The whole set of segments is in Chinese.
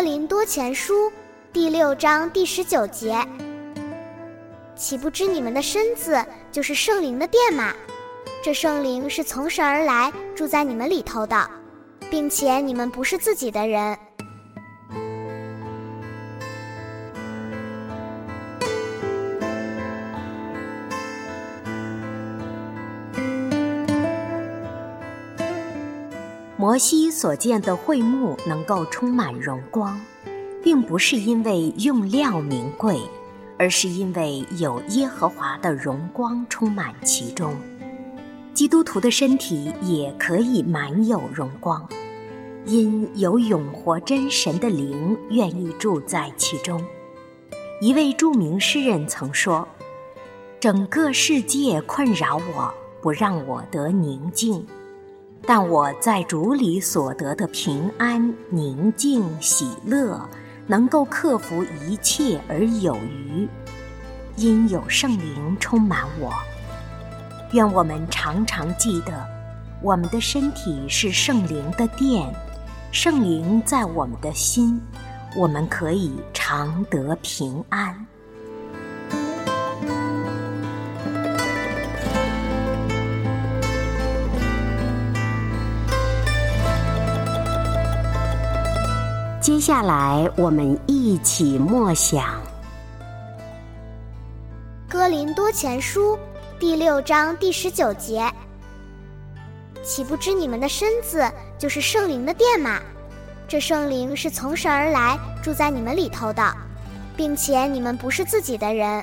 多林多前书第六章第十九节，岂不知你们的身子就是圣灵的殿吗？这圣灵是从神而来，住在你们里头的，并且你们不是自己的人。摩西所建的会幕能够充满荣光，并不是因为用料名贵，而是因为有耶和华的荣光充满其中。基督徒的身体也可以满有荣光，因有永活真神的灵愿意住在其中。一位著名诗人曾说：“整个世界困扰我，不让我得宁静。”但我在主里所得的平安、宁静、喜乐，能够克服一切而有余，因有圣灵充满我。愿我们常常记得，我们的身体是圣灵的殿，圣灵在我们的心，我们可以常得平安。接下来，我们一起默想《哥林多前书》第六章第十九节：“岂不知你们的身子就是圣灵的殿吗？这圣灵是从神而来，住在你们里头的，并且你们不是自己的人。”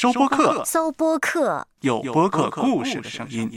收播客，搜播客，有播客故事的声音。